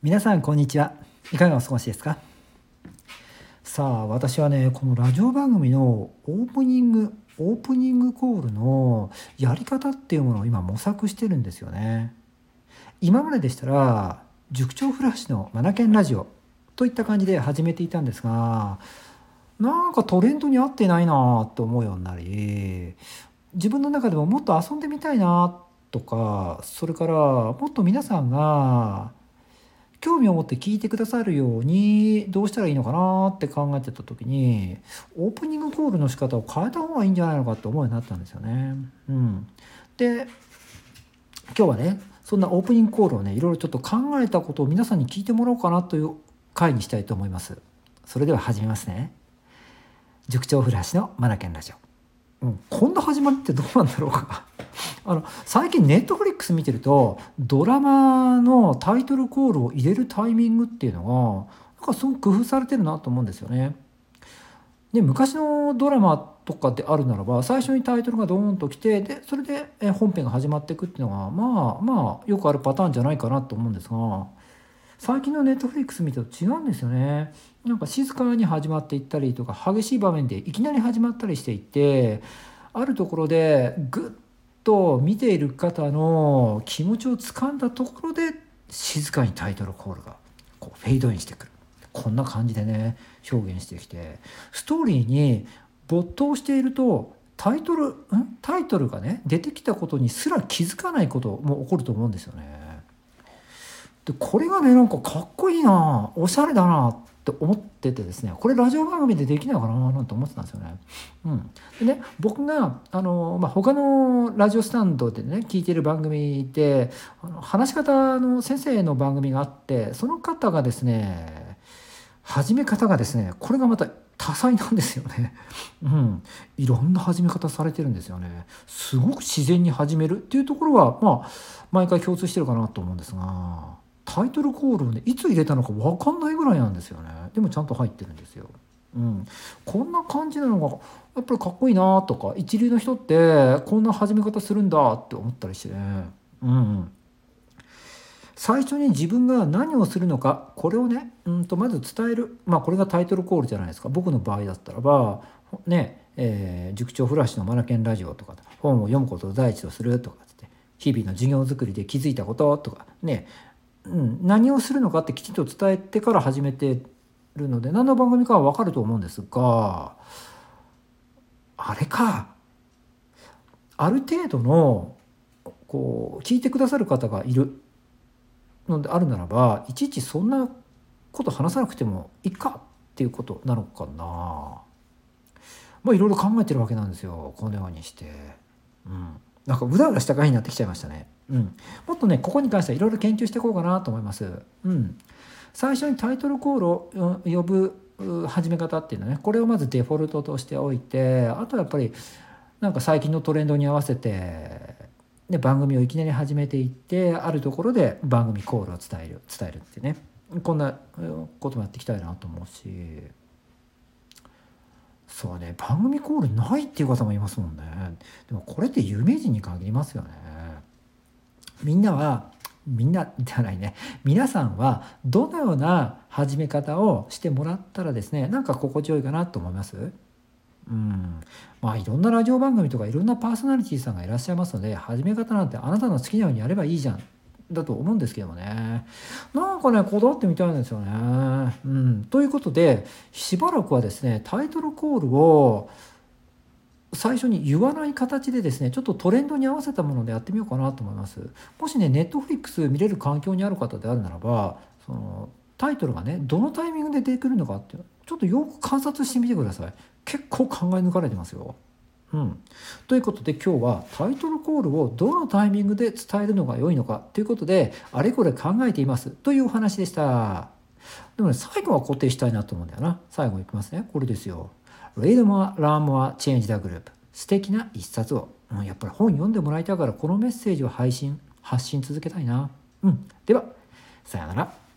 皆さんこんにちは。いかがお過ごしですか？さあ私はねこのラジオ番組のオープニングオープニングコールのやり方っていうものを今模索してるんですよね。今まででしたら塾長フラッシュのマナケンラジオといった感じで始めていたんですがなんかトレンドに合ってないなと思うようになり自分の中でももっと遊んでみたいなとかそれからもっと皆さんが興味を持って聞いてくださるようにどうしたらいいのかなって考えてた時にオープニングコールの仕方を変えた方がいいんじゃないのかって思うようになったんですよね。うん、で今日はねそんなオープニングコールをねいろいろちょっと考えたことを皆さんに聞いてもらおうかなという回にしたいと思います。それでは始めますね。塾長古橋のマナケンラジオ。うん、こんな始まりってどうなんだろうかあの最近ネットフリックス見てるとドラマのタイトルコールを入れるタイミングっていうのがなんかすごく工夫されてるなと思うんですよね。で昔のドラマとかであるならば最初にタイトルがドーンときてでそれで本編が始まっていくっていうのがまあまあよくあるパターンじゃないかなと思うんですが最近のネットフリックス見てると違うんですよね。なんか静かに始まっていったりとか激しい場面でいきなり始まったりしていってあるところでグッと見ている方の気持ちをつかんだところで静かにタイトルコールがこうフェードインしてくる。こんな感じでね表現してきて。ストーリーに没頭しているとタイトルん？タイトルがね出てきたことにすら気づかないことも起こると思うんですよね。でこれがねなんかかっこいいな。おしゃれだな。っって思っててですねこれラジオ番組でできないかななんて思ってたんですよね。うん、でね僕があの、まあ、他のラジオスタンドでね聞いてる番組であの話し方の先生の番組があってその方がですね始め方がですねこれがまた多彩なんですよね。うん。いろんな始め方されてるんですよね。すごく自然に始めるっていうところは、まあ、毎回共通してるかなと思うんですが、タイトルコールをねいつ入れたのか分かんないぐらいなんですよね。でもちゃんと入ってるんですよ。うん、こんな感じなのがやっぱりかっこいいなとか一流の人ってこんな始め方するんだって思ったりしてね、うん、最初に自分が何をするのかこれをねうんとまず伝える。まあこれがタイトルコールじゃないですか。僕の場合だったらばねえー、塾長フラッシュのマナケンラジオとか本を読むことを第一とするとかって日々の授業作りで気づいたこととかねうん、何をするのかってきちんと伝えてから始めてるので何の番組かは分かると思うんですがあれか。ある程度のこう聞いてくださる方がいる。のであるならばいちいちそんなこと話さなくてもいいか。っていうことなのかな。まあいろいろ考えてるわけなんですよ。このようにして。うん、なんかうだうだした回になってきちゃいましたね。うん、もっとねここに関してはいろいろ研究していこうかなと思います。うん、最初にタイトルコールを呼ぶ始め方っていうのはね。これをまずデフォルトとしておいてあとはやっぱりなんか最近のトレンドに合わせてで番組をいきなり始めていってあるところで番組コールを伝える伝えるってね。こんなこともやっていきたいなと思うし。そうね番組コールないっていう方もいますもんね。でもこれって有名人に限りますよね。みんなはみんなではないね。皆さんはどのような始め方をしてもらったらですねなんか心地よいかなと思います？うん。まあいろんなラジオ番組とかいろんなパーソナリティーさんがいらっしゃいますので始め方なんてあなたの好きなようにやればいいじゃん。だと思うんですけどもね。なんかねこだわってみたいんですよね。うん、ということでしばらくはですねタイトルコールを最初に言わない形でですねちょっとトレンドに合わせたものでやってみようかなと思います。もしねネットフリックス見れる環境にある方であるならばそのタイトルがねどのタイミングで出てくるのかってちょっとよく観察してみてください。結構考え抜かれてますよ。うん、ということで今日はタイトルコールをどのタイミングで伝えるのが良いのかということであれこれ考えています。というお話でした。でもね最後は固定したいなと思うんだよな。最後いきますね。これですよ。Read more, learn more, change the group 素敵な一冊を、うん、やっぱり本読んでもらいたいからこのメッセージを配信発信続けたいな。うん。ではさようなら。